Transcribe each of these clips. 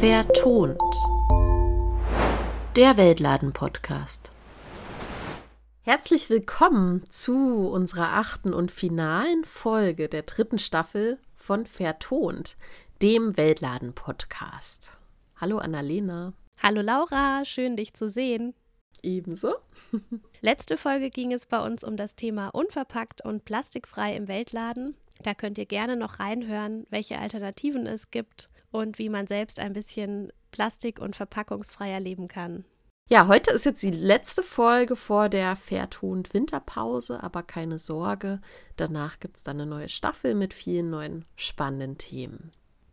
Vertont. Der Weltladen-Podcast. Herzlich willkommen zu unserer achten und finalen Folge der dritten Staffel von Vertont, dem Weltladen-Podcast. Hallo Annalena. Hallo Laura, schön dich zu sehen. Ebenso. Letzte Folge ging es bei uns um das Thema unverpackt und plastikfrei im Weltladen. Da könnt ihr gerne noch reinhören, welche Alternativen es gibt und wie man selbst ein bisschen plastik- und verpackungsfreier leben kann. Ja, heute ist jetzt die letzte Folge vor der Fairtont Winterpause, aber keine Sorge, danach gibt es dann eine neue Staffel mit vielen neuen spannenden Themen.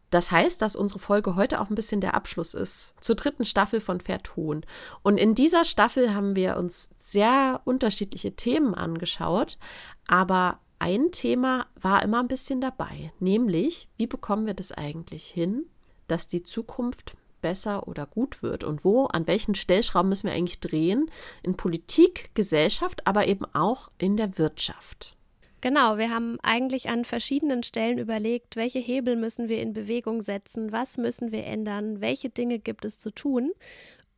Das heißt, dass unsere Folge heute auch ein bisschen der Abschluss ist zur dritten Staffel von Fairton. Und in dieser Staffel haben wir uns sehr unterschiedliche Themen angeschaut, aber ein Thema war immer ein bisschen dabei, nämlich wie bekommen wir das eigentlich hin, dass die Zukunft besser oder gut wird und wo, an welchen Stellschrauben müssen wir eigentlich drehen in Politik, Gesellschaft, aber eben auch in der Wirtschaft. Genau, wir haben eigentlich an verschiedenen Stellen überlegt, welche Hebel müssen wir in Bewegung setzen, was müssen wir ändern, welche Dinge gibt es zu tun.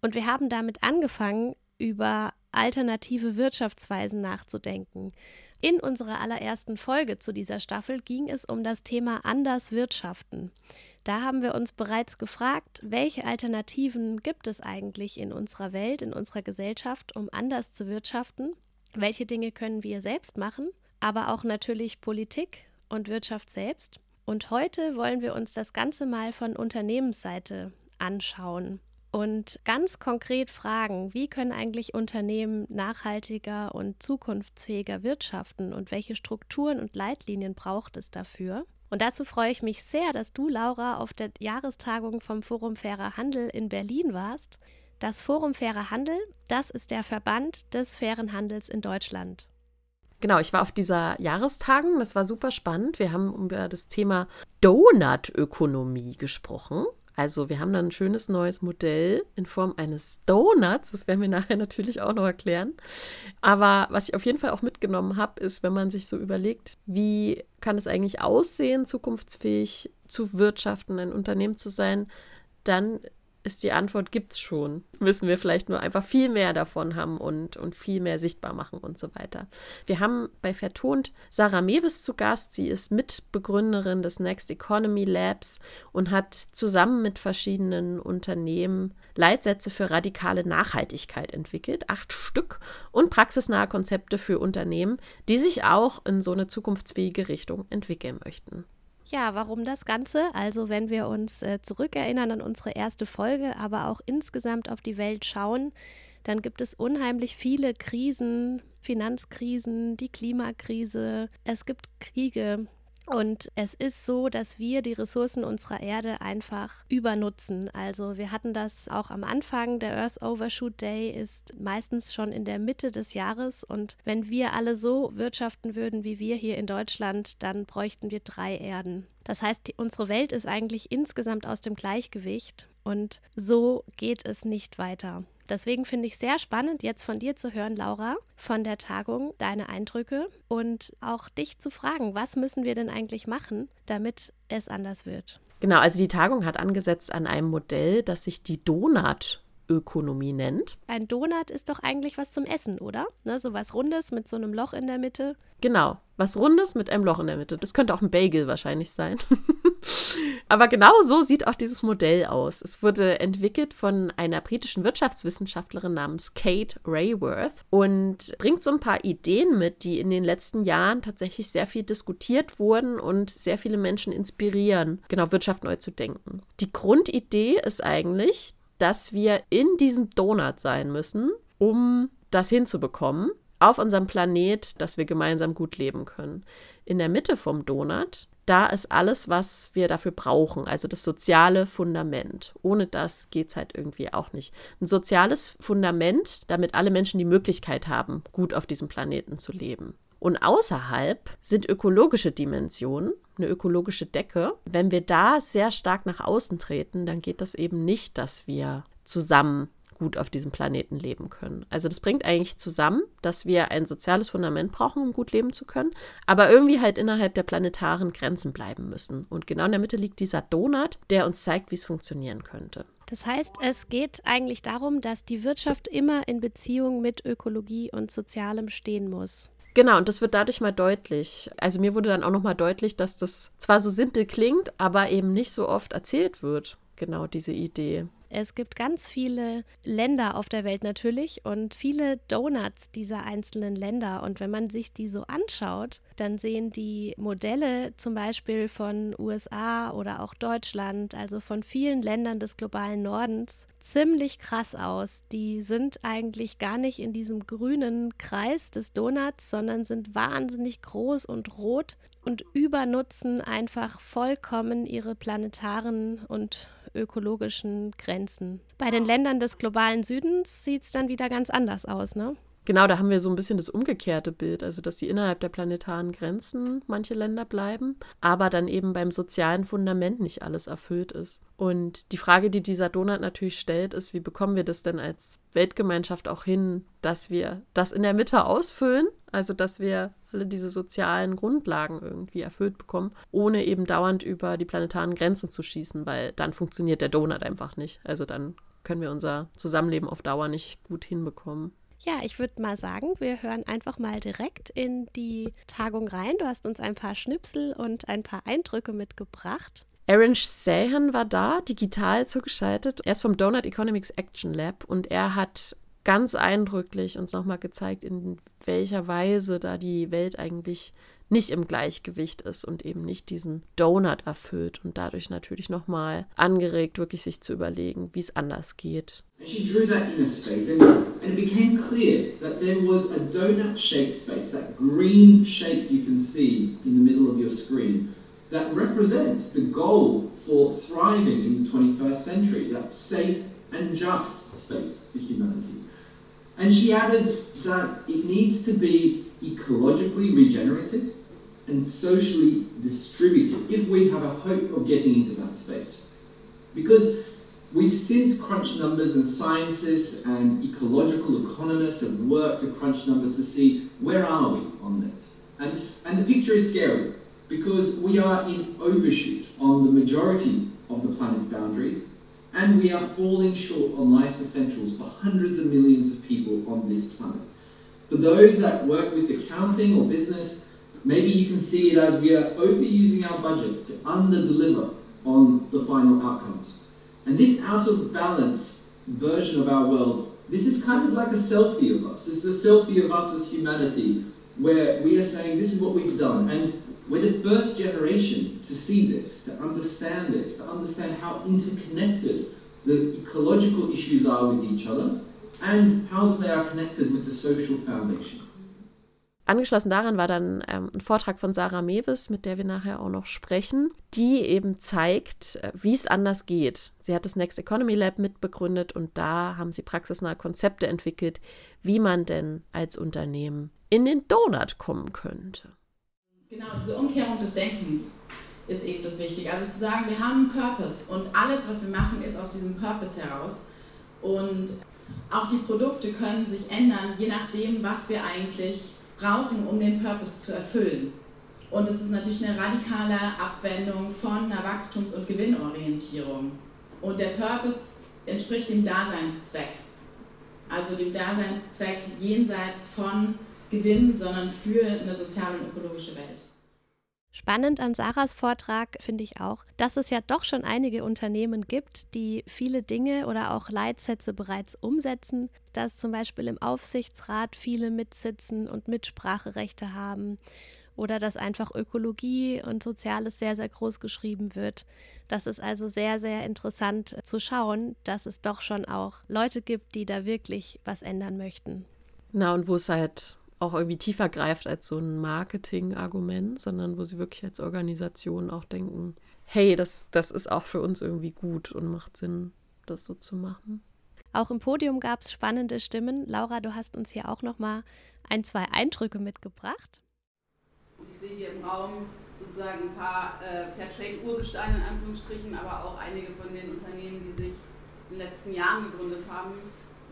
Und wir haben damit angefangen, über alternative Wirtschaftsweisen nachzudenken. In unserer allerersten Folge zu dieser Staffel ging es um das Thema Anders Wirtschaften. Da haben wir uns bereits gefragt, welche Alternativen gibt es eigentlich in unserer Welt, in unserer Gesellschaft, um anders zu wirtschaften? Welche Dinge können wir selbst machen? Aber auch natürlich Politik und Wirtschaft selbst. Und heute wollen wir uns das Ganze mal von Unternehmensseite anschauen und ganz konkret fragen, wie können eigentlich Unternehmen nachhaltiger und zukunftsfähiger wirtschaften und welche Strukturen und Leitlinien braucht es dafür? Und dazu freue ich mich sehr, dass du, Laura, auf der Jahrestagung vom Forum Fairer Handel in Berlin warst. Das Forum Fairer Handel, das ist der Verband des fairen Handels in Deutschland. Genau, ich war auf dieser Jahrestagung, das war super spannend. Wir haben über das Thema Donut-Ökonomie gesprochen. Also wir haben dann ein schönes neues Modell in Form eines Donuts. Das werden wir nachher natürlich auch noch erklären. Aber was ich auf jeden Fall auch mitgenommen habe, ist, wenn man sich so überlegt, wie kann es eigentlich aussehen, zukunftsfähig zu wirtschaften, ein Unternehmen zu sein, dann ist die Antwort, gibt es schon. Müssen wir vielleicht nur einfach viel mehr davon haben und, und viel mehr sichtbar machen und so weiter. Wir haben bei Vertont Sarah Mewes zu Gast. Sie ist Mitbegründerin des Next Economy Labs und hat zusammen mit verschiedenen Unternehmen Leitsätze für radikale Nachhaltigkeit entwickelt, acht Stück, und praxisnahe Konzepte für Unternehmen, die sich auch in so eine zukunftsfähige Richtung entwickeln möchten. Ja, warum das Ganze? Also wenn wir uns äh, zurückerinnern an unsere erste Folge, aber auch insgesamt auf die Welt schauen, dann gibt es unheimlich viele Krisen, Finanzkrisen, die Klimakrise, es gibt Kriege, und es ist so, dass wir die Ressourcen unserer Erde einfach übernutzen. Also wir hatten das auch am Anfang. Der Earth Overshoot Day ist meistens schon in der Mitte des Jahres. Und wenn wir alle so wirtschaften würden wie wir hier in Deutschland, dann bräuchten wir drei Erden. Das heißt, die, unsere Welt ist eigentlich insgesamt aus dem Gleichgewicht. Und so geht es nicht weiter. Deswegen finde ich sehr spannend, jetzt von dir zu hören, Laura, von der Tagung, deine Eindrücke und auch dich zu fragen, was müssen wir denn eigentlich machen, damit es anders wird? Genau, also die Tagung hat angesetzt an einem Modell, das sich die Donut Ökonomie nennt. Ein Donut ist doch eigentlich was zum Essen, oder? Ne, so was Rundes mit so einem Loch in der Mitte. Genau, was Rundes mit einem Loch in der Mitte. Das könnte auch ein Bagel wahrscheinlich sein. Aber genau so sieht auch dieses Modell aus. Es wurde entwickelt von einer britischen Wirtschaftswissenschaftlerin namens Kate Rayworth und bringt so ein paar Ideen mit, die in den letzten Jahren tatsächlich sehr viel diskutiert wurden und sehr viele Menschen inspirieren, genau Wirtschaft neu zu denken. Die Grundidee ist eigentlich, dass wir in diesem Donut sein müssen, um das hinzubekommen auf unserem Planet, dass wir gemeinsam gut leben können. In der Mitte vom Donut, da ist alles, was wir dafür brauchen, also das soziale Fundament. Ohne das geht es halt irgendwie auch nicht. Ein soziales Fundament, damit alle Menschen die Möglichkeit haben, gut auf diesem Planeten zu leben. Und außerhalb sind ökologische Dimensionen, eine ökologische Decke. Wenn wir da sehr stark nach außen treten, dann geht das eben nicht, dass wir zusammen gut auf diesem Planeten leben können. Also das bringt eigentlich zusammen, dass wir ein soziales Fundament brauchen, um gut leben zu können, aber irgendwie halt innerhalb der planetaren Grenzen bleiben müssen. Und genau in der Mitte liegt dieser Donut, der uns zeigt, wie es funktionieren könnte. Das heißt, es geht eigentlich darum, dass die Wirtschaft immer in Beziehung mit Ökologie und Sozialem stehen muss. Genau, und das wird dadurch mal deutlich. Also mir wurde dann auch nochmal deutlich, dass das zwar so simpel klingt, aber eben nicht so oft erzählt wird. Genau diese Idee. Es gibt ganz viele Länder auf der Welt natürlich und viele Donuts dieser einzelnen Länder. Und wenn man sich die so anschaut, dann sehen die Modelle zum Beispiel von USA oder auch Deutschland, also von vielen Ländern des globalen Nordens, ziemlich krass aus. Die sind eigentlich gar nicht in diesem grünen Kreis des Donuts, sondern sind wahnsinnig groß und rot und übernutzen einfach vollkommen ihre planetaren und ökologischen Grenzen. Bei den Ländern des globalen Südens sieht es dann wieder ganz anders aus, ne? Genau, da haben wir so ein bisschen das umgekehrte Bild, also dass sie innerhalb der planetaren Grenzen manche Länder bleiben, aber dann eben beim sozialen Fundament nicht alles erfüllt ist. Und die Frage, die dieser Donut natürlich stellt, ist, wie bekommen wir das denn als Weltgemeinschaft auch hin, dass wir das in der Mitte ausfüllen, also dass wir alle diese sozialen Grundlagen irgendwie erfüllt bekommen, ohne eben dauernd über die planetaren Grenzen zu schießen, weil dann funktioniert der Donut einfach nicht. Also dann können wir unser Zusammenleben auf Dauer nicht gut hinbekommen. Ja, ich würde mal sagen, wir hören einfach mal direkt in die Tagung rein. Du hast uns ein paar Schnipsel und ein paar Eindrücke mitgebracht. Aaron Sahan war da, digital zugeschaltet. Er ist vom Donut Economics Action Lab und er hat ganz eindrücklich uns nochmal gezeigt, in welcher Weise da die Welt eigentlich nicht im Gleichgewicht ist und eben nicht diesen Donut erfüllt und dadurch natürlich nochmal angeregt, wirklich sich zu überlegen, wie es anders geht. She drew that inner space and, and it became clear that there was a donut-shaped space, that green shape you can see in the middle of your screen, that represents the goal for thriving in the 21st century, that safe and just space for humanity. And she added that it needs to be ecologically regenerative and socially distributed if we have a hope of getting into that space. Because we've since crunched numbers and scientists and ecological economists have worked to crunch numbers to see where are we on this. And, and the picture is scary because we are in overshoot on the majority of the planet's boundaries and we are falling short on life's essentials for hundreds of millions of people on this planet. For those that work with accounting or business, maybe you can see it as we are overusing our budget to under-deliver on the final outcomes. And this out of balance version of our world, this is kind of like a selfie of us. This is a selfie of us as humanity, where we are saying, this is what we've done. And we're the first generation to see this, to understand this, to understand how interconnected the ecological issues are with each other and how they are connected with the social foundation. Angeschlossen daran war dann ähm, ein Vortrag von Sarah Mewes, mit der wir nachher auch noch sprechen, die eben zeigt, äh, wie es anders geht. Sie hat das Next Economy Lab mitbegründet und da haben sie praxisnahe Konzepte entwickelt, wie man denn als Unternehmen in den Donut kommen könnte. Genau, diese Umkehrung des Denkens ist eben das Wichtige. Also zu sagen, wir haben einen Purpose und alles, was wir machen, ist aus diesem Purpose heraus. Und auch die Produkte können sich ändern, je nachdem, was wir eigentlich brauchen, um den Purpose zu erfüllen. Und es ist natürlich eine radikale Abwendung von einer Wachstums- und Gewinnorientierung. Und der Purpose entspricht dem Daseinszweck. Also dem Daseinszweck jenseits von Gewinn, sondern für eine soziale und ökologische Welt. Spannend an Sarahs Vortrag finde ich auch, dass es ja doch schon einige Unternehmen gibt, die viele Dinge oder auch Leitsätze bereits umsetzen, dass zum Beispiel im Aufsichtsrat viele mitsitzen und Mitspracherechte haben oder dass einfach Ökologie und Soziales sehr, sehr groß geschrieben wird. Das ist also sehr, sehr interessant zu schauen, dass es doch schon auch Leute gibt, die da wirklich was ändern möchten. Na, und wo es halt auch irgendwie tiefer greift als so ein Marketing-Argument, sondern wo sie wirklich als Organisation auch denken, hey, das, das ist auch für uns irgendwie gut und macht Sinn, das so zu machen. Auch im Podium gab es spannende Stimmen. Laura, du hast uns hier auch noch mal ein, zwei Eindrücke mitgebracht. Ich sehe hier im Raum sozusagen ein paar äh, Fairtrade-Urgesteine in Anführungsstrichen, aber auch einige von den Unternehmen, die sich in den letzten Jahren gegründet haben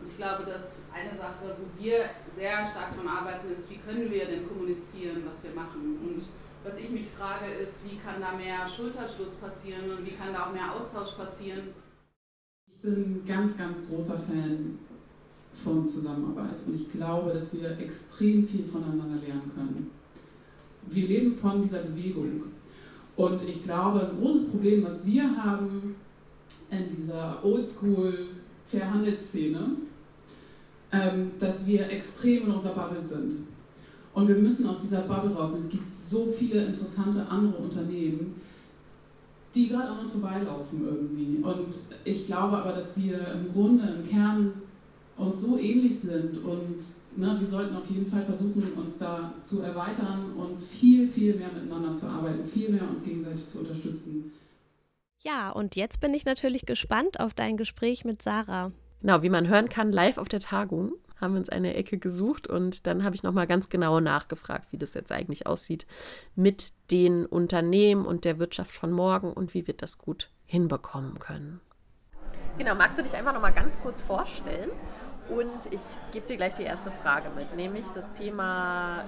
ich glaube, dass eine Sache, wo wir sehr stark daran arbeiten, ist, wie können wir denn kommunizieren, was wir machen. Und was ich mich frage, ist, wie kann da mehr Schulterschluss passieren und wie kann da auch mehr Austausch passieren. Ich bin ganz, ganz großer Fan von Zusammenarbeit und ich glaube, dass wir extrem viel voneinander lernen können. Wir leben von dieser Bewegung und ich glaube, ein großes Problem, was wir haben in dieser Oldschool Fairhandelsszene, ähm, dass wir extrem in unserer Bubble sind. Und wir müssen aus dieser Bubble raus. Und es gibt so viele interessante andere Unternehmen, die gerade an uns vorbeilaufen irgendwie. Und ich glaube aber, dass wir im Grunde, im Kern uns so ähnlich sind und ne, wir sollten auf jeden Fall versuchen, uns da zu erweitern und viel, viel mehr miteinander zu arbeiten, viel mehr uns gegenseitig zu unterstützen. Ja, und jetzt bin ich natürlich gespannt auf dein Gespräch mit Sarah. Genau, wie man hören kann, live auf der Tagung haben wir uns eine Ecke gesucht und dann habe ich nochmal ganz genau nachgefragt, wie das jetzt eigentlich aussieht mit den Unternehmen und der Wirtschaft von morgen und wie wir das gut hinbekommen können. Genau, magst du dich einfach nochmal ganz kurz vorstellen? Und ich gebe dir gleich die erste Frage mit, nämlich das Thema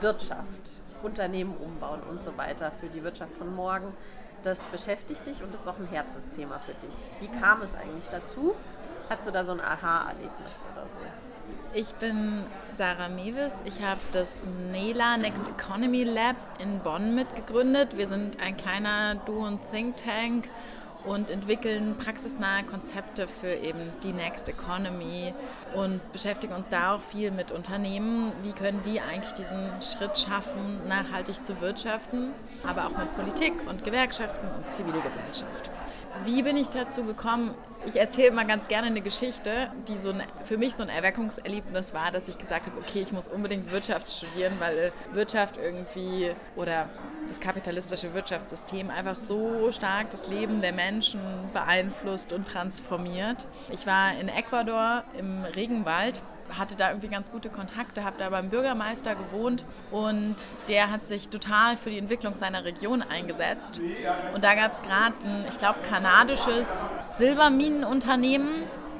Wirtschaft, Unternehmen umbauen und so weiter für die Wirtschaft von morgen. Das beschäftigt dich und ist auch ein Herzensthema für dich. Wie kam es eigentlich dazu? Hattest du da so ein Aha-Erlebnis oder so? Ich bin Sarah Mewes. Ich habe das NELA Next Economy Lab in Bonn mitgegründet. Wir sind ein kleiner Do- und Think Tank und entwickeln praxisnahe Konzepte für eben die Next Economy und beschäftigen uns da auch viel mit Unternehmen. Wie können die eigentlich diesen Schritt schaffen, nachhaltig zu wirtschaften, aber auch mit Politik und Gewerkschaften und zivile Gesellschaft. Wie bin ich dazu gekommen? Ich erzähle mal ganz gerne eine Geschichte, die so ein, für mich so ein Erweckungserlebnis war, dass ich gesagt habe, okay, ich muss unbedingt Wirtschaft studieren, weil Wirtschaft irgendwie oder das kapitalistische Wirtschaftssystem einfach so stark das Leben der Menschen beeinflusst und transformiert. Ich war in Ecuador im Regenwald hatte da irgendwie ganz gute Kontakte, habe da beim Bürgermeister gewohnt und der hat sich total für die Entwicklung seiner Region eingesetzt. Und da gab es gerade ein, ich glaube, kanadisches Silberminenunternehmen,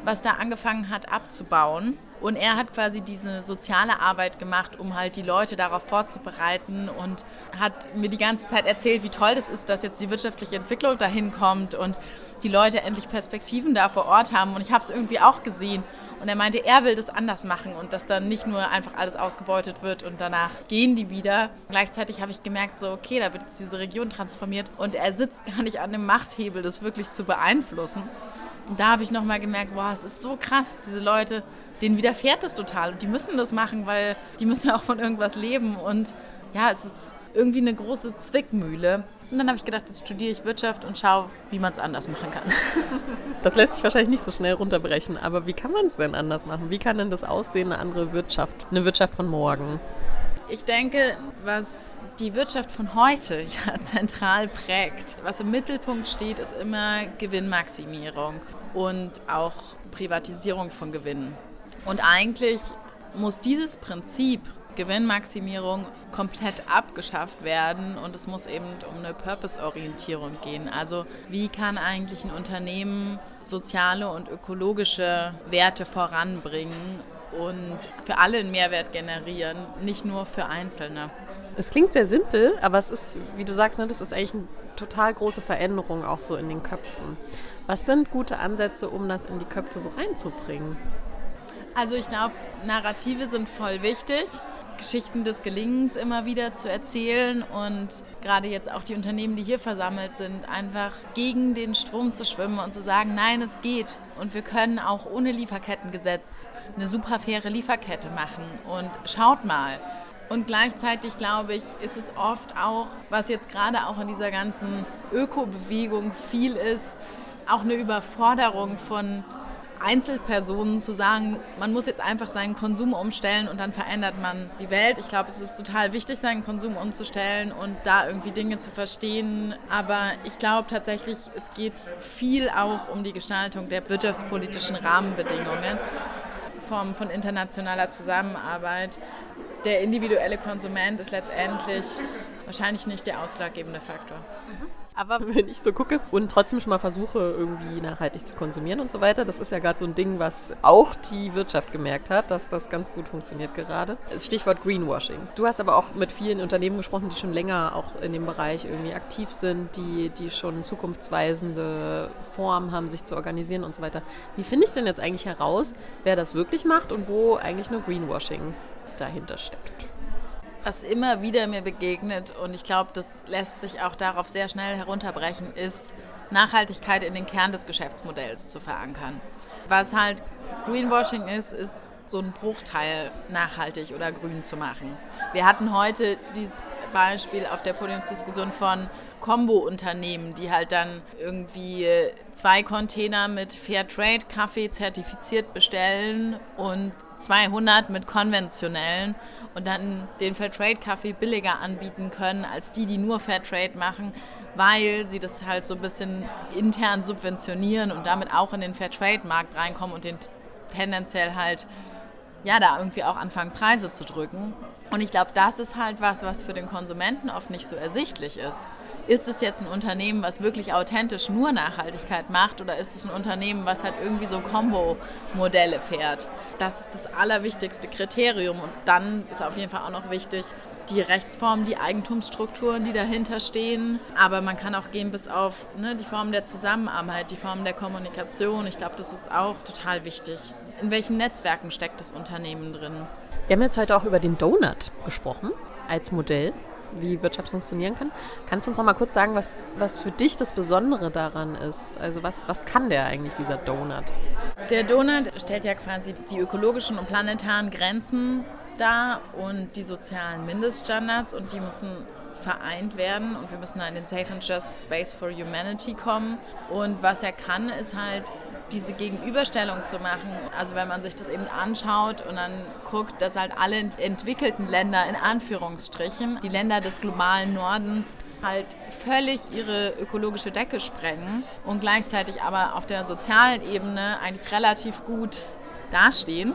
was da angefangen hat abzubauen. Und er hat quasi diese soziale Arbeit gemacht, um halt die Leute darauf vorzubereiten und hat mir die ganze Zeit erzählt, wie toll das ist, dass jetzt die wirtschaftliche Entwicklung dahin kommt und die Leute endlich Perspektiven da vor Ort haben. Und ich habe es irgendwie auch gesehen. Und er meinte, er will das anders machen und dass dann nicht nur einfach alles ausgebeutet wird und danach gehen die wieder. Gleichzeitig habe ich gemerkt, so, okay, da wird jetzt diese Region transformiert und er sitzt gar nicht an dem Machthebel, das wirklich zu beeinflussen. Und da habe ich nochmal gemerkt, wow, es ist so krass, diese Leute, denen widerfährt das total und die müssen das machen, weil die müssen ja auch von irgendwas leben und ja, es ist irgendwie eine große Zwickmühle. Und dann habe ich gedacht, jetzt studiere ich Wirtschaft und schaue, wie man es anders machen kann. Das lässt sich wahrscheinlich nicht so schnell runterbrechen, aber wie kann man es denn anders machen? Wie kann denn das aussehen, eine andere Wirtschaft, eine Wirtschaft von morgen? Ich denke, was die Wirtschaft von heute ja zentral prägt, was im Mittelpunkt steht, ist immer Gewinnmaximierung und auch Privatisierung von Gewinnen. Und eigentlich muss dieses Prinzip Gewinnmaximierung komplett abgeschafft werden und es muss eben um eine Purpose-Orientierung gehen. Also wie kann eigentlich ein Unternehmen soziale und ökologische Werte voranbringen und für alle einen Mehrwert generieren, nicht nur für Einzelne. Es klingt sehr simpel, aber es ist, wie du sagst, ne, das ist eigentlich eine total große Veränderung auch so in den Köpfen. Was sind gute Ansätze, um das in die Köpfe so einzubringen? Also ich glaube, Narrative sind voll wichtig. Geschichten des Gelingens immer wieder zu erzählen und gerade jetzt auch die Unternehmen, die hier versammelt sind, einfach gegen den Strom zu schwimmen und zu sagen, nein, es geht und wir können auch ohne Lieferkettengesetz eine super faire Lieferkette machen und schaut mal. Und gleichzeitig glaube ich, ist es oft auch, was jetzt gerade auch in dieser ganzen Ökobewegung viel ist, auch eine Überforderung von Einzelpersonen zu sagen, man muss jetzt einfach seinen Konsum umstellen und dann verändert man die Welt. Ich glaube, es ist total wichtig, seinen Konsum umzustellen und da irgendwie Dinge zu verstehen. Aber ich glaube tatsächlich, es geht viel auch um die Gestaltung der wirtschaftspolitischen Rahmenbedingungen Form von internationaler Zusammenarbeit. Der individuelle Konsument ist letztendlich wahrscheinlich nicht der ausschlaggebende Faktor. Mhm. Aber wenn ich so gucke und trotzdem schon mal versuche, irgendwie nachhaltig zu konsumieren und so weiter, das ist ja gerade so ein Ding, was auch die Wirtschaft gemerkt hat, dass das ganz gut funktioniert gerade. Stichwort Greenwashing. Du hast aber auch mit vielen Unternehmen gesprochen, die schon länger auch in dem Bereich irgendwie aktiv sind, die, die schon zukunftsweisende Formen haben, sich zu organisieren und so weiter. Wie finde ich denn jetzt eigentlich heraus, wer das wirklich macht und wo eigentlich nur Greenwashing dahinter steckt? Was immer wieder mir begegnet, und ich glaube, das lässt sich auch darauf sehr schnell herunterbrechen, ist Nachhaltigkeit in den Kern des Geschäftsmodells zu verankern. Was halt Greenwashing ist, ist so ein Bruchteil nachhaltig oder grün zu machen. Wir hatten heute dieses Beispiel auf der Podiumsdiskussion von Kombo-Unternehmen, die halt dann irgendwie zwei Container mit Fairtrade-Kaffee zertifiziert bestellen und 200 mit konventionellen und dann den Fairtrade-Kaffee billiger anbieten können als die, die nur Fairtrade machen, weil sie das halt so ein bisschen intern subventionieren und damit auch in den Fairtrade-Markt reinkommen und den tendenziell halt ja da irgendwie auch anfangen Preise zu drücken. Und ich glaube, das ist halt was, was für den Konsumenten oft nicht so ersichtlich ist ist es jetzt ein Unternehmen, was wirklich authentisch nur Nachhaltigkeit macht oder ist es ein Unternehmen, was halt irgendwie so Kombo-Modelle fährt? Das ist das allerwichtigste Kriterium. Und dann ist auf jeden Fall auch noch wichtig, die Rechtsformen, die Eigentumsstrukturen, die dahinter stehen. Aber man kann auch gehen bis auf ne, die Form der Zusammenarbeit, die Form der Kommunikation. Ich glaube, das ist auch total wichtig. In welchen Netzwerken steckt das Unternehmen drin? Wir haben jetzt heute auch über den Donut gesprochen als Modell wie Wirtschaft funktionieren kann. Kannst du uns noch mal kurz sagen, was, was für dich das Besondere daran ist? Also was, was kann der eigentlich, dieser Donut? Der Donut stellt ja quasi die ökologischen und planetaren Grenzen dar und die sozialen Mindeststandards und die müssen vereint werden und wir müssen da in den Safe and Just Space for Humanity kommen. Und was er kann, ist halt diese Gegenüberstellung zu machen. Also wenn man sich das eben anschaut und dann guckt, dass halt alle entwickelten Länder in Anführungsstrichen, die Länder des globalen Nordens, halt völlig ihre ökologische Decke sprengen und gleichzeitig aber auf der sozialen Ebene eigentlich relativ gut dastehen.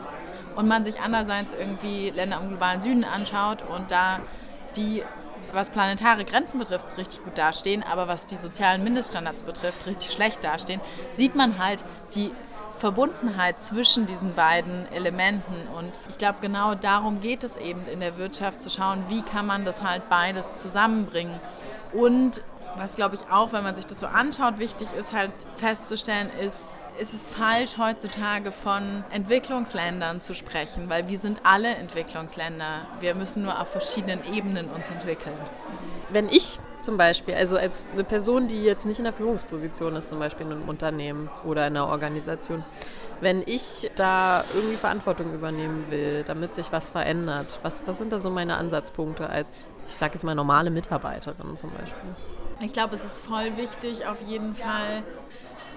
Und man sich andererseits irgendwie Länder im globalen Süden anschaut und da die was planetare Grenzen betrifft, richtig gut dastehen, aber was die sozialen Mindeststandards betrifft, richtig schlecht dastehen, sieht man halt die Verbundenheit zwischen diesen beiden Elementen. Und ich glaube, genau darum geht es eben in der Wirtschaft, zu schauen, wie kann man das halt beides zusammenbringen. Und was, glaube ich, auch, wenn man sich das so anschaut, wichtig ist, halt festzustellen, ist, ist es falsch, heutzutage von Entwicklungsländern zu sprechen, weil wir sind alle Entwicklungsländer. Wir müssen nur auf verschiedenen Ebenen uns entwickeln. Wenn ich zum Beispiel, also als eine Person, die jetzt nicht in der Führungsposition ist, zum Beispiel in einem Unternehmen oder in einer Organisation, wenn ich da irgendwie Verantwortung übernehmen will, damit sich was verändert, was, was sind da so meine Ansatzpunkte als, ich sage jetzt mal, normale Mitarbeiterin zum Beispiel? Ich glaube, es ist voll wichtig, auf jeden Fall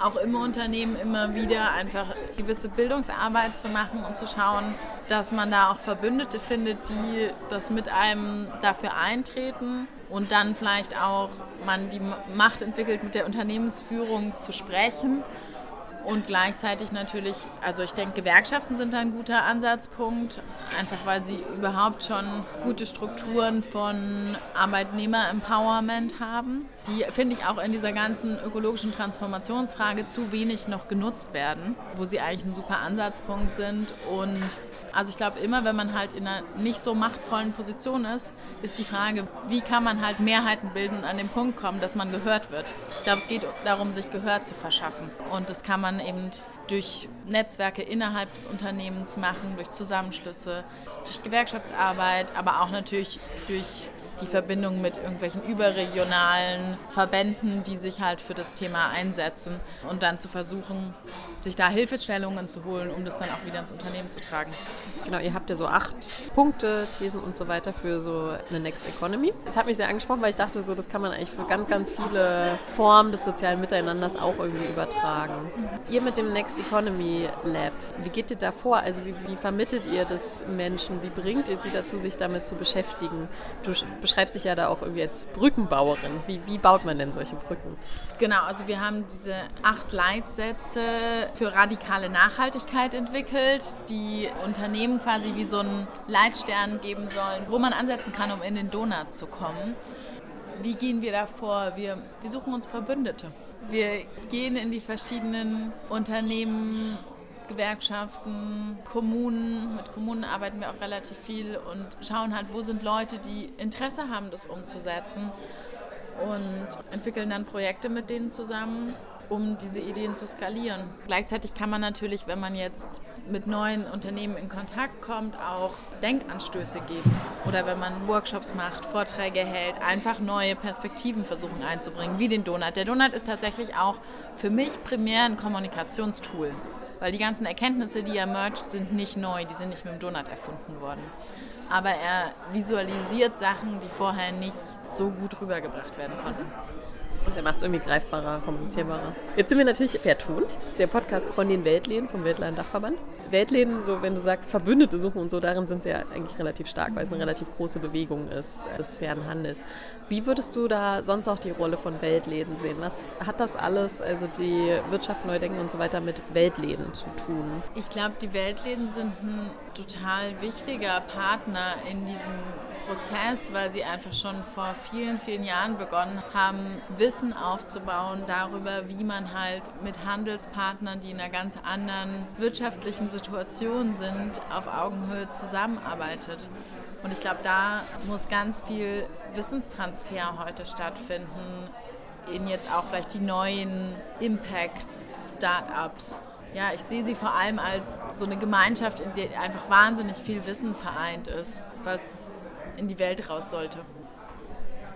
auch im Unternehmen immer wieder einfach gewisse Bildungsarbeit zu machen und zu schauen, dass man da auch Verbündete findet, die das mit einem dafür eintreten und dann vielleicht auch man die Macht entwickelt, mit der Unternehmensführung zu sprechen und gleichzeitig natürlich, also ich denke, Gewerkschaften sind ein guter Ansatzpunkt, einfach weil sie überhaupt schon gute Strukturen von Arbeitnehmer-Empowerment haben, die, finde ich, auch in dieser ganzen ökologischen Transformationsfrage zu wenig noch genutzt werden, wo sie eigentlich ein super Ansatzpunkt sind. Und also ich glaube, immer wenn man halt in einer nicht so machtvollen Position ist, ist die Frage, wie kann man halt Mehrheiten bilden und an den Punkt kommen, dass man gehört wird. Ich glaube, es geht darum, sich Gehör zu verschaffen. Und das kann man eben durch Netzwerke innerhalb des Unternehmens machen, durch Zusammenschlüsse, durch Gewerkschaftsarbeit, aber auch natürlich durch die Verbindung mit irgendwelchen überregionalen Verbänden, die sich halt für das Thema einsetzen und dann zu versuchen, sich da Hilfestellungen zu holen, um das dann auch wieder ins Unternehmen zu tragen. Genau, ihr habt ja so acht Punkte, Thesen und so weiter für so eine Next Economy. Das hat mich sehr angesprochen, weil ich dachte, so das kann man eigentlich für ganz, ganz viele Formen des sozialen Miteinanders auch irgendwie übertragen. Ihr mit dem Next Economy Lab, wie geht ihr da vor? Also wie, wie vermittelt ihr das Menschen? Wie bringt ihr sie dazu, sich damit zu beschäftigen? Du beschreibst dich ja da auch irgendwie als Brückenbauerin. Wie, wie baut man denn solche Brücken? Genau, also wir haben diese acht Leitsätze für radikale Nachhaltigkeit entwickelt, die Unternehmen quasi wie so einen Leitstern geben sollen, wo man ansetzen kann, um in den Donut zu kommen. wie gehen wir da vor? Wir, wir suchen uns Verbündete. Wir gehen in die verschiedenen Unternehmen, Gewerkschaften, Kommunen. Mit Kommunen arbeiten wir auch relativ viel und schauen halt, wo sind Leute, die Interesse haben, das umzusetzen und entwickeln dann Projekte mit denen zusammen um diese Ideen zu skalieren. Gleichzeitig kann man natürlich, wenn man jetzt mit neuen Unternehmen in Kontakt kommt, auch Denkanstöße geben. Oder wenn man Workshops macht, Vorträge hält, einfach neue Perspektiven versuchen einzubringen, wie den Donut. Der Donut ist tatsächlich auch für mich primär ein Kommunikationstool. Weil die ganzen Erkenntnisse, die er mergt, sind nicht neu, die sind nicht mit dem Donut erfunden worden. Aber er visualisiert Sachen, die vorher nicht so gut rübergebracht werden konnten. Also er macht es irgendwie greifbarer, kommunizierbarer. Jetzt sind wir natürlich vertont, der Podcast von den Weltläden, vom Weltladen Dachverband. Weltläden, so wenn du sagst Verbündete suchen und so, darin sind sie ja eigentlich relativ stark, weil es eine relativ große Bewegung ist des fairen Handels. Wie würdest du da sonst auch die Rolle von Weltläden sehen? Was hat das alles, also die Wirtschaft neu denken und so weiter, mit Weltläden zu tun? Ich glaube, die Weltläden sind ein total wichtiger Partner in diesem Prozess, weil sie einfach schon vor vielen, vielen Jahren begonnen haben, Wissen aufzubauen darüber, wie man halt mit Handelspartnern, die in einer ganz anderen wirtschaftlichen Situation sind, auf Augenhöhe zusammenarbeitet. Und ich glaube, da muss ganz viel Wissenstransfer heute stattfinden in jetzt auch vielleicht die neuen Impact-Startups. Ja, ich sehe sie vor allem als so eine Gemeinschaft, in der einfach wahnsinnig viel Wissen vereint ist, was in die Welt raus sollte.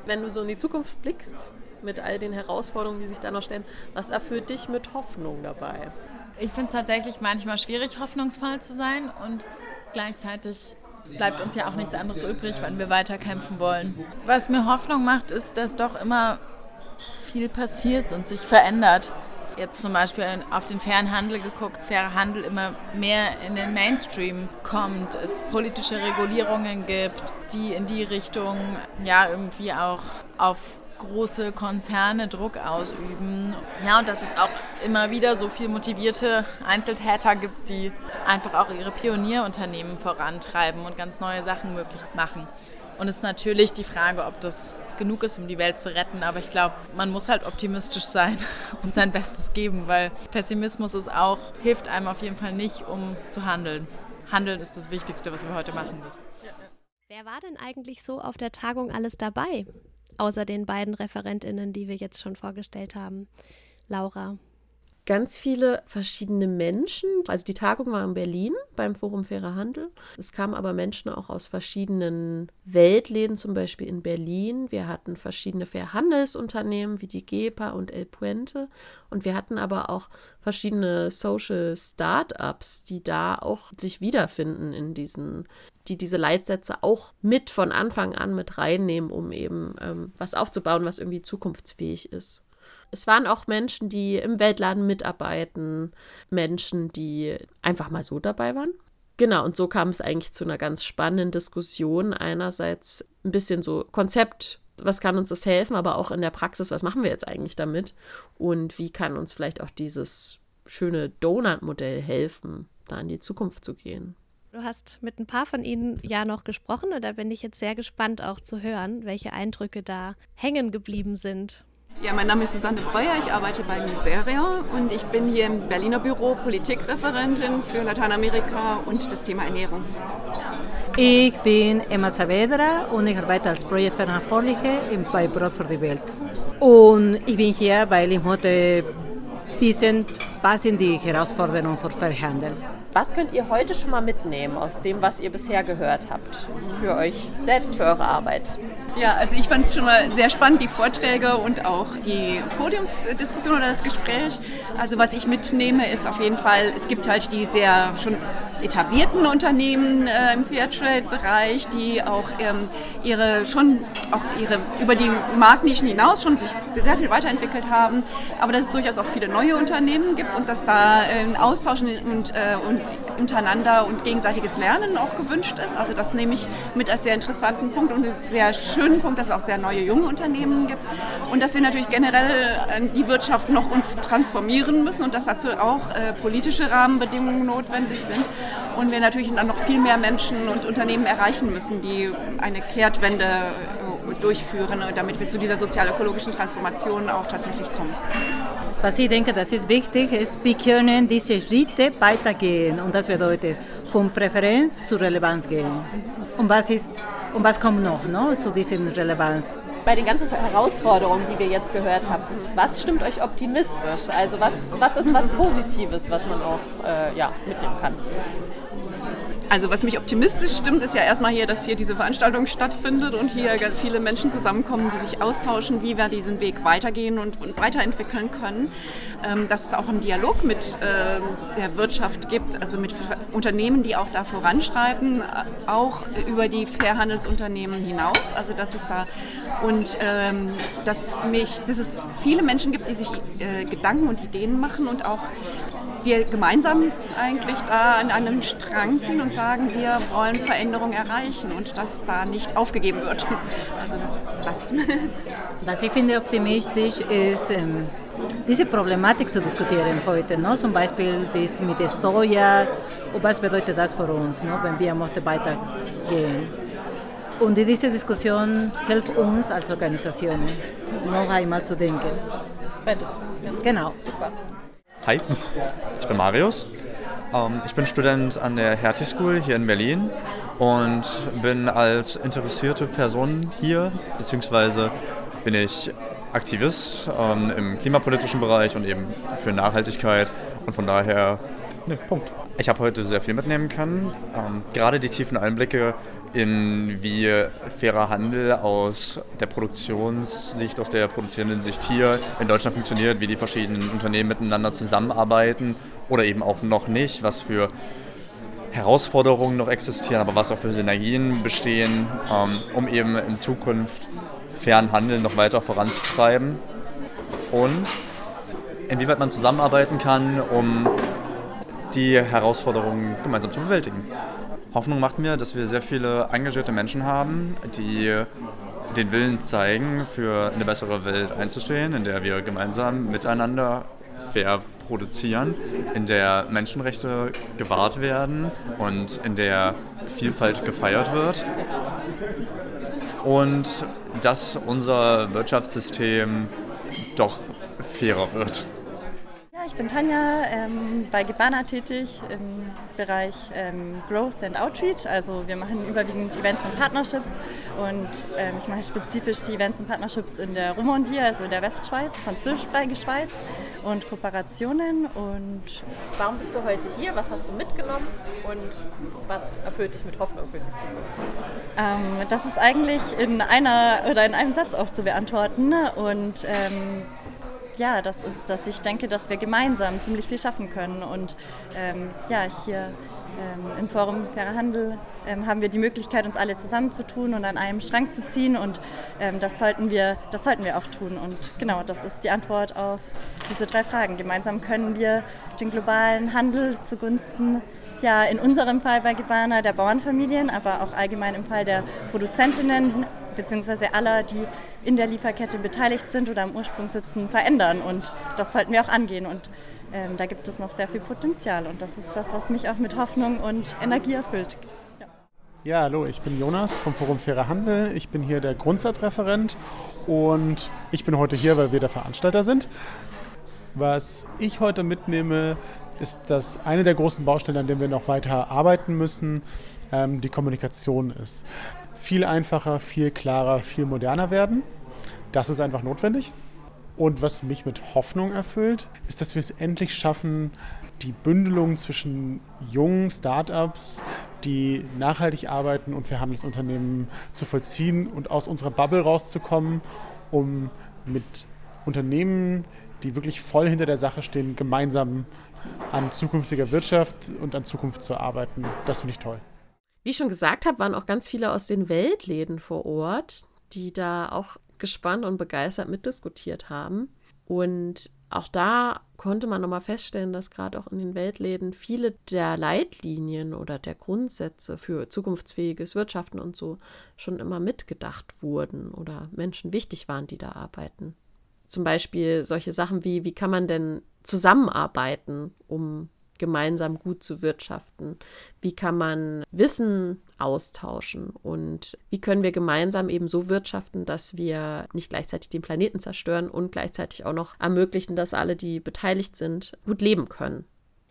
Wenn du so in die Zukunft blickst, mit all den Herausforderungen, die sich da noch stellen, was erfüllt dich mit Hoffnung dabei? Ich finde es tatsächlich manchmal schwierig, hoffnungsvoll zu sein und gleichzeitig bleibt uns ja auch nichts anderes übrig, wenn wir weiter kämpfen wollen. Was mir Hoffnung macht, ist, dass doch immer viel passiert und sich verändert jetzt zum Beispiel auf den fairen Handel geguckt, fairer Handel immer mehr in den Mainstream kommt, es politische Regulierungen gibt, die in die Richtung ja irgendwie auch auf große Konzerne Druck ausüben. Ja, und dass es auch immer wieder so viel motivierte Einzeltäter gibt, die einfach auch ihre Pionierunternehmen vorantreiben und ganz neue Sachen möglich machen. Und es ist natürlich die Frage, ob das genug ist, um die Welt zu retten. Aber ich glaube, man muss halt optimistisch sein und sein Bestes geben, weil Pessimismus ist auch, hilft einem auf jeden Fall nicht, um zu handeln. Handeln ist das Wichtigste, was wir heute machen müssen. Wer war denn eigentlich so auf der Tagung alles dabei? Außer den beiden ReferentInnen, die wir jetzt schon vorgestellt haben. Laura, ganz viele verschiedene Menschen. Also die Tagung war in Berlin beim Forum Fairer Handel. Es kamen aber Menschen auch aus verschiedenen Weltläden, zum Beispiel in Berlin. Wir hatten verschiedene Fairhandelsunternehmen wie die GEPA und El Puente. Und wir hatten aber auch verschiedene Social Startups, die da auch sich wiederfinden in diesen die diese Leitsätze auch mit von Anfang an mit reinnehmen, um eben ähm, was aufzubauen, was irgendwie zukunftsfähig ist es waren auch Menschen, die im Weltladen mitarbeiten, Menschen, die einfach mal so dabei waren. Genau, und so kam es eigentlich zu einer ganz spannenden Diskussion. Einerseits ein bisschen so Konzept, was kann uns das helfen, aber auch in der Praxis, was machen wir jetzt eigentlich damit? Und wie kann uns vielleicht auch dieses schöne Donut-Modell helfen, da in die Zukunft zu gehen? Du hast mit ein paar von ihnen ja noch gesprochen und da bin ich jetzt sehr gespannt auch zu hören, welche Eindrücke da hängen geblieben sind. Ja, mein Name ist Susanne Breuer, ich arbeite bei Miseria und ich bin hier im Berliner Büro Politikreferentin für Lateinamerika und das Thema Ernährung. Ich bin Emma Saavedra und ich arbeite als Projektverantwortliche bei Brot für die Welt. Und ich bin hier, weil ich heute wissen, was sind die Herausforderungen für Verhandel. Was könnt ihr heute schon mal mitnehmen aus dem, was ihr bisher gehört habt, für euch selbst, für eure Arbeit? Ja, also ich fand es schon mal sehr spannend, die Vorträge und auch die Podiumsdiskussion oder das Gespräch. Also was ich mitnehme, ist auf jeden Fall, es gibt halt die sehr schon etablierten Unternehmen äh, im Fairtrade-Bereich, die auch ähm, ihre schon auch ihre über die Marktnischen hinaus schon sich sehr viel weiterentwickelt haben, aber dass es durchaus auch viele neue Unternehmen gibt und dass da ein Austausch und, äh, und untereinander und gegenseitiges Lernen auch gewünscht ist. Also das nehme ich mit als sehr interessanten Punkt und einen sehr schönen Punkt, dass es auch sehr neue junge Unternehmen gibt und dass wir natürlich generell äh, die Wirtschaft noch transformieren müssen und dass dazu auch äh, politische Rahmenbedingungen notwendig sind und wir natürlich dann noch viel mehr Menschen und Unternehmen erreichen müssen, die eine Kehrtwende durchführen, damit wir zu dieser sozial-ökologischen Transformation auch tatsächlich kommen. Was ich denke, das ist wichtig, ist, wir können diese Schritte weitergehen. Und das bedeutet, von Präferenz zu Relevanz gehen. Und was, ist, und was kommt noch ne, zu dieser Relevanz? Bei den ganzen Herausforderungen, die wir jetzt gehört haben, was stimmt euch optimistisch? Also was, was ist was Positives, was man auch äh, ja, mitnehmen kann? Also was mich optimistisch stimmt, ist ja erstmal hier, dass hier diese Veranstaltung stattfindet und hier viele Menschen zusammenkommen, die sich austauschen, wie wir diesen Weg weitergehen und, und weiterentwickeln können. Ähm, dass es auch einen Dialog mit ähm, der Wirtschaft gibt, also mit Unternehmen, die auch da voranschreiten, äh, auch über die Fairhandelsunternehmen hinaus. Also dass es da und ähm, dass mich, dass es viele Menschen gibt, die sich äh, Gedanken und Ideen machen und auch wir gemeinsam eigentlich da an einem Strang ziehen und sagen, wir wollen Veränderung erreichen und dass da nicht aufgegeben wird. Also das. Was ich finde optimistisch ist, ähm, diese Problematik zu diskutieren heute. Ne? Zum Beispiel das mit der Steuer und was bedeutet das für uns, ne? wenn wir möchten weitergehen. Und diese Diskussion hilft uns als Organisation, noch einmal zu denken. Genau. Super. Hi, ich bin Marius. Ähm, ich bin Student an der Hertie School hier in Berlin und bin als interessierte Person hier, beziehungsweise bin ich Aktivist ähm, im klimapolitischen Bereich und eben für Nachhaltigkeit und von daher, ne, Punkt. Ich habe heute sehr viel mitnehmen können. Ähm, gerade die tiefen Einblicke in wie fairer Handel aus der Produktionssicht, aus der produzierenden Sicht hier in Deutschland funktioniert, wie die verschiedenen Unternehmen miteinander zusammenarbeiten oder eben auch noch nicht, was für Herausforderungen noch existieren, aber was auch für Synergien bestehen, ähm, um eben in Zukunft fairen Handel noch weiter voranzutreiben und inwieweit man zusammenarbeiten kann, um die Herausforderungen gemeinsam zu bewältigen. Hoffnung macht mir, dass wir sehr viele engagierte Menschen haben, die den Willen zeigen, für eine bessere Welt einzustehen, in der wir gemeinsam miteinander fair produzieren, in der Menschenrechte gewahrt werden und in der Vielfalt gefeiert wird. Und dass unser Wirtschaftssystem doch fairer wird ich bin Tanja, ähm, bei Gebana tätig im Bereich ähm, Growth and Outreach. Also wir machen überwiegend Events und Partnerships und ähm, ich mache spezifisch die Events und Partnerships in der Romandie, also in der Westschweiz, französischsprachige Schweiz und Kooperationen. Und Warum bist du heute hier? Was hast du mitgenommen und was erfüllt dich mit Hoffnung für die Zukunft? Ähm, das ist eigentlich in einer oder in einem Satz auch zu beantworten und ähm, ja, das ist, dass ich denke, dass wir gemeinsam ziemlich viel schaffen können. Und ähm, ja, hier ähm, im Forum Fairer Handel ähm, haben wir die Möglichkeit, uns alle zusammenzutun und an einem Strang zu ziehen. Und ähm, das, sollten wir, das sollten wir auch tun. Und genau, das ist die Antwort auf diese drei Fragen. Gemeinsam können wir den globalen Handel zugunsten ja, in unserem Fall bei Gebana der Bauernfamilien, aber auch allgemein im Fall der Produzentinnen beziehungsweise aller, die in der Lieferkette beteiligt sind oder am Ursprung sitzen, verändern. Und das sollten wir auch angehen. Und ähm, da gibt es noch sehr viel Potenzial. Und das ist das, was mich auch mit Hoffnung und Energie erfüllt. Ja, ja hallo, ich bin Jonas vom Forum Fairer Handel. Ich bin hier der Grundsatzreferent und ich bin heute hier, weil wir der Veranstalter sind. Was ich heute mitnehme, ist, dass eine der großen Baustellen, an denen wir noch weiter arbeiten müssen, ähm, die Kommunikation ist viel einfacher, viel klarer, viel moderner werden. Das ist einfach notwendig. Und was mich mit Hoffnung erfüllt, ist, dass wir es endlich schaffen, die Bündelung zwischen jungen Startups, die nachhaltig arbeiten und für Handelsunternehmen zu vollziehen und aus unserer Bubble rauszukommen, um mit Unternehmen, die wirklich voll hinter der Sache stehen, gemeinsam an zukünftiger Wirtschaft und an Zukunft zu arbeiten. Das finde ich toll. Wie ich schon gesagt habe, waren auch ganz viele aus den Weltläden vor Ort, die da auch gespannt und begeistert mitdiskutiert haben. Und auch da konnte man nochmal feststellen, dass gerade auch in den Weltläden viele der Leitlinien oder der Grundsätze für zukunftsfähiges Wirtschaften und so schon immer mitgedacht wurden oder Menschen wichtig waren, die da arbeiten. Zum Beispiel solche Sachen wie, wie kann man denn zusammenarbeiten, um gemeinsam gut zu wirtschaften? Wie kann man Wissen austauschen? Und wie können wir gemeinsam eben so wirtschaften, dass wir nicht gleichzeitig den Planeten zerstören und gleichzeitig auch noch ermöglichen, dass alle, die beteiligt sind, gut leben können?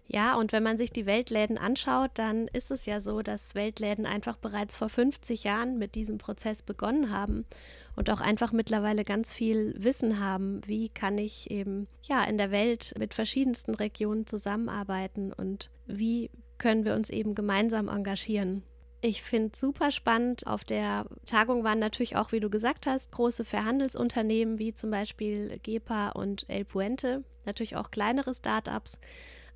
Ja, und wenn man sich die Weltläden anschaut, dann ist es ja so, dass Weltläden einfach bereits vor 50 Jahren mit diesem Prozess begonnen haben und auch einfach mittlerweile ganz viel Wissen haben, wie kann ich eben ja in der Welt mit verschiedensten Regionen zusammenarbeiten und wie können wir uns eben gemeinsam engagieren. Ich finde es super spannend. Auf der Tagung waren natürlich auch, wie du gesagt hast, große Verhandelsunternehmen wie zum Beispiel GEPA und El Puente, natürlich auch kleinere Startups.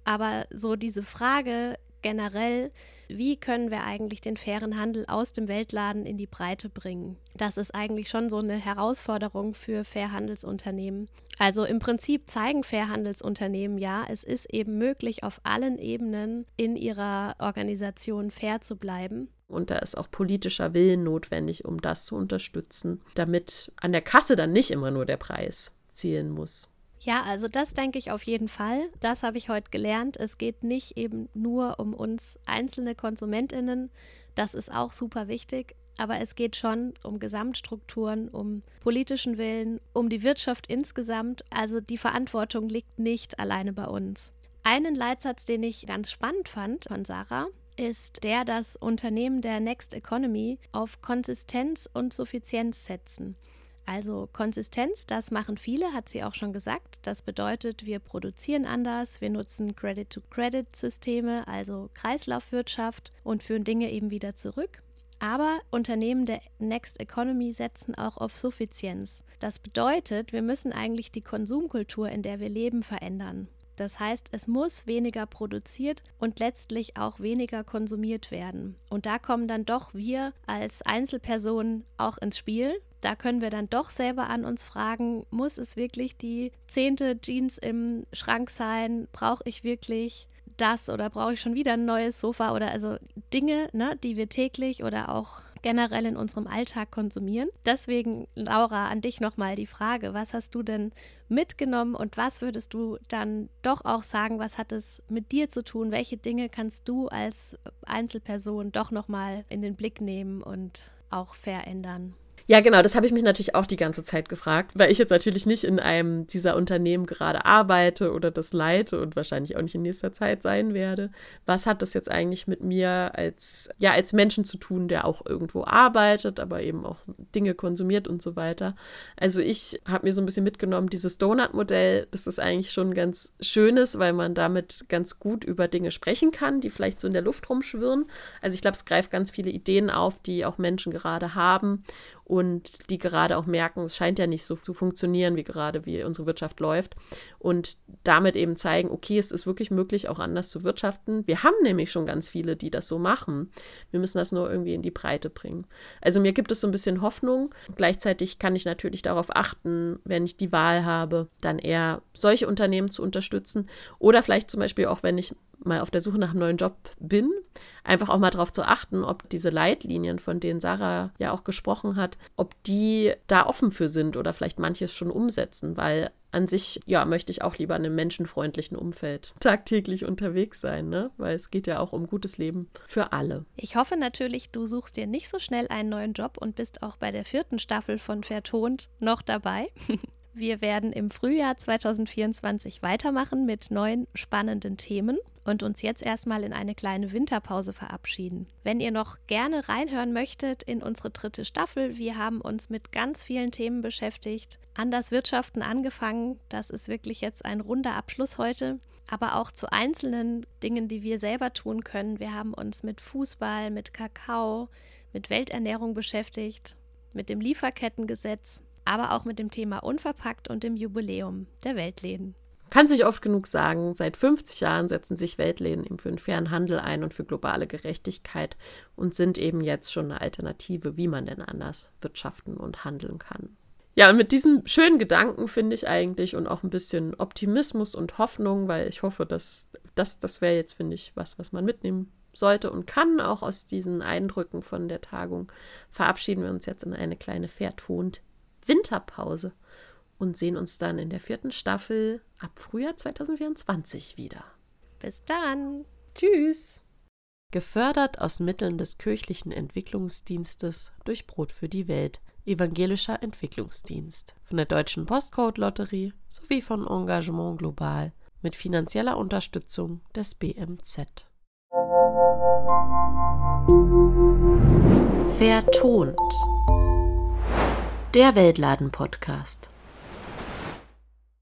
Aber so diese Frage generell, wie können wir eigentlich den fairen Handel aus dem Weltladen in die Breite bringen? Das ist eigentlich schon so eine Herausforderung für Fairhandelsunternehmen. Also im Prinzip zeigen Fairhandelsunternehmen ja, es ist eben möglich, auf allen Ebenen in ihrer Organisation fair zu bleiben. Und da ist auch politischer Willen notwendig, um das zu unterstützen, damit an der Kasse dann nicht immer nur der Preis zählen muss. Ja, also das denke ich auf jeden Fall. Das habe ich heute gelernt. Es geht nicht eben nur um uns einzelne Konsumentinnen. Das ist auch super wichtig. Aber es geht schon um Gesamtstrukturen, um politischen Willen, um die Wirtschaft insgesamt. Also die Verantwortung liegt nicht alleine bei uns. Einen Leitsatz, den ich ganz spannend fand von Sarah, ist der, dass Unternehmen der Next Economy auf Konsistenz und Suffizienz setzen. Also Konsistenz, das machen viele, hat sie auch schon gesagt. Das bedeutet, wir produzieren anders, wir nutzen Credit-to-Credit-Systeme, also Kreislaufwirtschaft und führen Dinge eben wieder zurück. Aber Unternehmen der Next Economy setzen auch auf Suffizienz. Das bedeutet, wir müssen eigentlich die Konsumkultur, in der wir leben, verändern. Das heißt, es muss weniger produziert und letztlich auch weniger konsumiert werden. Und da kommen dann doch wir als Einzelpersonen auch ins Spiel. Da können wir dann doch selber an uns fragen, muss es wirklich die zehnte Jeans im Schrank sein? Brauche ich wirklich das oder brauche ich schon wieder ein neues Sofa oder also Dinge, ne, die wir täglich oder auch generell in unserem Alltag konsumieren. Deswegen, Laura, an dich nochmal die Frage, was hast du denn mitgenommen und was würdest du dann doch auch sagen, was hat es mit dir zu tun? Welche Dinge kannst du als Einzelperson doch nochmal in den Blick nehmen und auch verändern? Ja, genau, das habe ich mich natürlich auch die ganze Zeit gefragt, weil ich jetzt natürlich nicht in einem dieser Unternehmen gerade arbeite oder das leite und wahrscheinlich auch nicht in nächster Zeit sein werde. Was hat das jetzt eigentlich mit mir als, ja, als Menschen zu tun, der auch irgendwo arbeitet, aber eben auch Dinge konsumiert und so weiter? Also ich habe mir so ein bisschen mitgenommen, dieses Donut-Modell, das ist eigentlich schon ganz schönes, weil man damit ganz gut über Dinge sprechen kann, die vielleicht so in der Luft rumschwirren. Also ich glaube, es greift ganz viele Ideen auf, die auch Menschen gerade haben und die gerade auch merken, es scheint ja nicht so zu funktionieren, wie gerade wie unsere Wirtschaft läuft und damit eben zeigen, okay, es ist wirklich möglich, auch anders zu wirtschaften. Wir haben nämlich schon ganz viele, die das so machen. Wir müssen das nur irgendwie in die Breite bringen. Also mir gibt es so ein bisschen Hoffnung. Gleichzeitig kann ich natürlich darauf achten, wenn ich die Wahl habe, dann eher solche Unternehmen zu unterstützen oder vielleicht zum Beispiel auch, wenn ich mal auf der Suche nach einem neuen Job bin, einfach auch mal darauf zu achten, ob diese Leitlinien, von denen Sarah ja auch gesprochen hat, ob die da offen für sind oder vielleicht manches schon umsetzen, weil an sich, ja, möchte ich auch lieber in einem menschenfreundlichen Umfeld tagtäglich unterwegs sein, ne? Weil es geht ja auch um gutes Leben für alle. Ich hoffe natürlich, du suchst dir nicht so schnell einen neuen Job und bist auch bei der vierten Staffel von Vertont noch dabei. Wir werden im Frühjahr 2024 weitermachen mit neuen spannenden Themen und uns jetzt erstmal in eine kleine Winterpause verabschieden. Wenn ihr noch gerne reinhören möchtet in unsere dritte Staffel, wir haben uns mit ganz vielen Themen beschäftigt, an das Wirtschaften angefangen. Das ist wirklich jetzt ein runder Abschluss heute. Aber auch zu einzelnen Dingen, die wir selber tun können. Wir haben uns mit Fußball, mit Kakao, mit Welternährung beschäftigt, mit dem Lieferkettengesetz, aber auch mit dem Thema Unverpackt und dem Jubiläum der Weltläden. Kann sich oft genug sagen, seit 50 Jahren setzen sich Weltläden eben für einen fairen Handel ein und für globale Gerechtigkeit und sind eben jetzt schon eine Alternative, wie man denn anders wirtschaften und handeln kann. Ja, und mit diesen schönen Gedanken finde ich eigentlich und auch ein bisschen Optimismus und Hoffnung, weil ich hoffe, dass das, das wäre jetzt, finde ich, was, was man mitnehmen sollte und kann, auch aus diesen Eindrücken von der Tagung, verabschieden wir uns jetzt in eine kleine vertont Winterpause und sehen uns dann in der vierten Staffel ab Frühjahr 2024 wieder. Bis dann. Tschüss. Gefördert aus Mitteln des kirchlichen Entwicklungsdienstes durch Brot für die Welt, Evangelischer Entwicklungsdienst, von der Deutschen Postcode Lotterie sowie von Engagement Global mit finanzieller Unterstützung des BMZ. Vertont. Der Weltladen-Podcast.